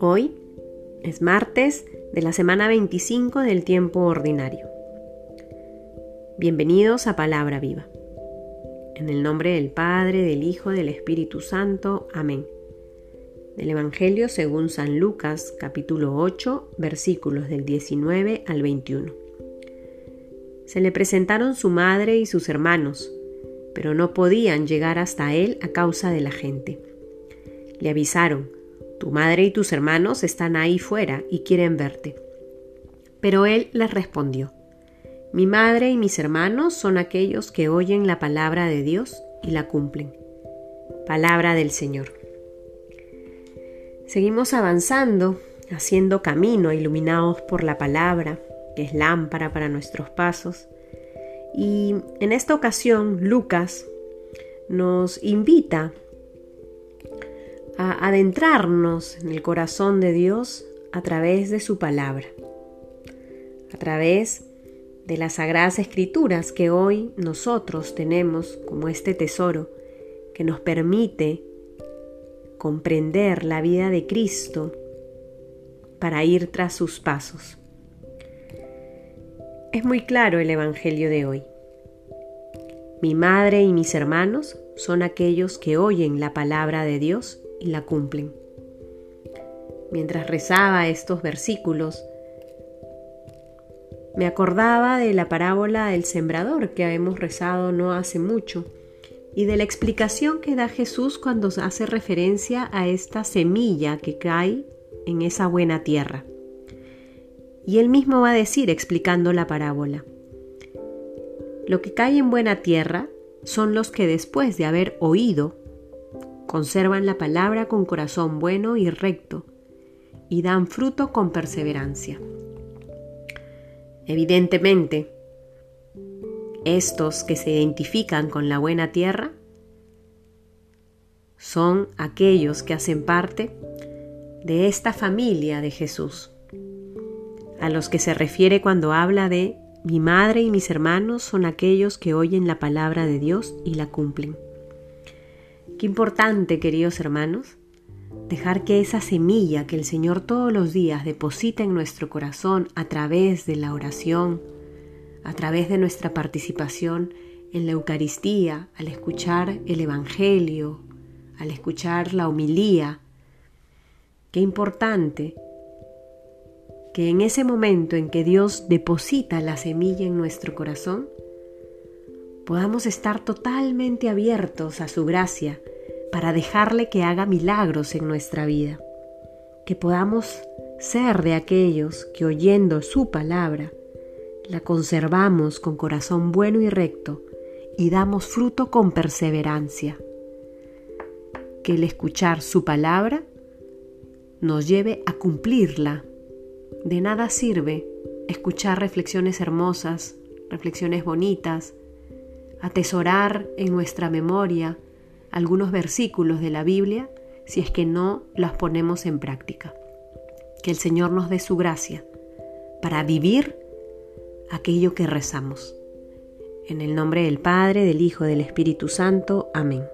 Hoy es martes de la semana 25 del tiempo ordinario. Bienvenidos a Palabra Viva. En el nombre del Padre, del Hijo, del Espíritu Santo. Amén. Del Evangelio según San Lucas, capítulo 8, versículos del 19 al 21. Se le presentaron su madre y sus hermanos, pero no podían llegar hasta él a causa de la gente. Le avisaron, tu madre y tus hermanos están ahí fuera y quieren verte. Pero él les respondió, mi madre y mis hermanos son aquellos que oyen la palabra de Dios y la cumplen. Palabra del Señor. Seguimos avanzando, haciendo camino, iluminados por la palabra, que es lámpara para nuestros pasos. Y en esta ocasión, Lucas nos invita a adentrarnos en el corazón de Dios a través de su palabra, a través de las sagradas escrituras que hoy nosotros tenemos como este tesoro que nos permite comprender la vida de Cristo para ir tras sus pasos. Es muy claro el Evangelio de hoy. Mi madre y mis hermanos son aquellos que oyen la palabra de Dios y la cumplen. Mientras rezaba estos versículos, me acordaba de la parábola del sembrador que hemos rezado no hace mucho y de la explicación que da Jesús cuando hace referencia a esta semilla que cae en esa buena tierra. Y él mismo va a decir explicando la parábola. Lo que cae en buena tierra son los que después de haber oído, conservan la palabra con corazón bueno y recto, y dan fruto con perseverancia. Evidentemente, estos que se identifican con la buena tierra son aquellos que hacen parte de esta familia de Jesús, a los que se refiere cuando habla de mi madre y mis hermanos son aquellos que oyen la palabra de Dios y la cumplen. Qué importante, queridos hermanos, dejar que esa semilla que el Señor todos los días deposita en nuestro corazón a través de la oración, a través de nuestra participación en la Eucaristía, al escuchar el Evangelio, al escuchar la homilía, qué importante que en ese momento en que Dios deposita la semilla en nuestro corazón, podamos estar totalmente abiertos a su gracia, para dejarle que haga milagros en nuestra vida, que podamos ser de aquellos que oyendo su palabra, la conservamos con corazón bueno y recto y damos fruto con perseverancia. Que el escuchar su palabra nos lleve a cumplirla. De nada sirve escuchar reflexiones hermosas, reflexiones bonitas, atesorar en nuestra memoria algunos versículos de la Biblia si es que no las ponemos en práctica. Que el Señor nos dé su gracia para vivir aquello que rezamos. En el nombre del Padre, del Hijo, del Espíritu Santo. Amén.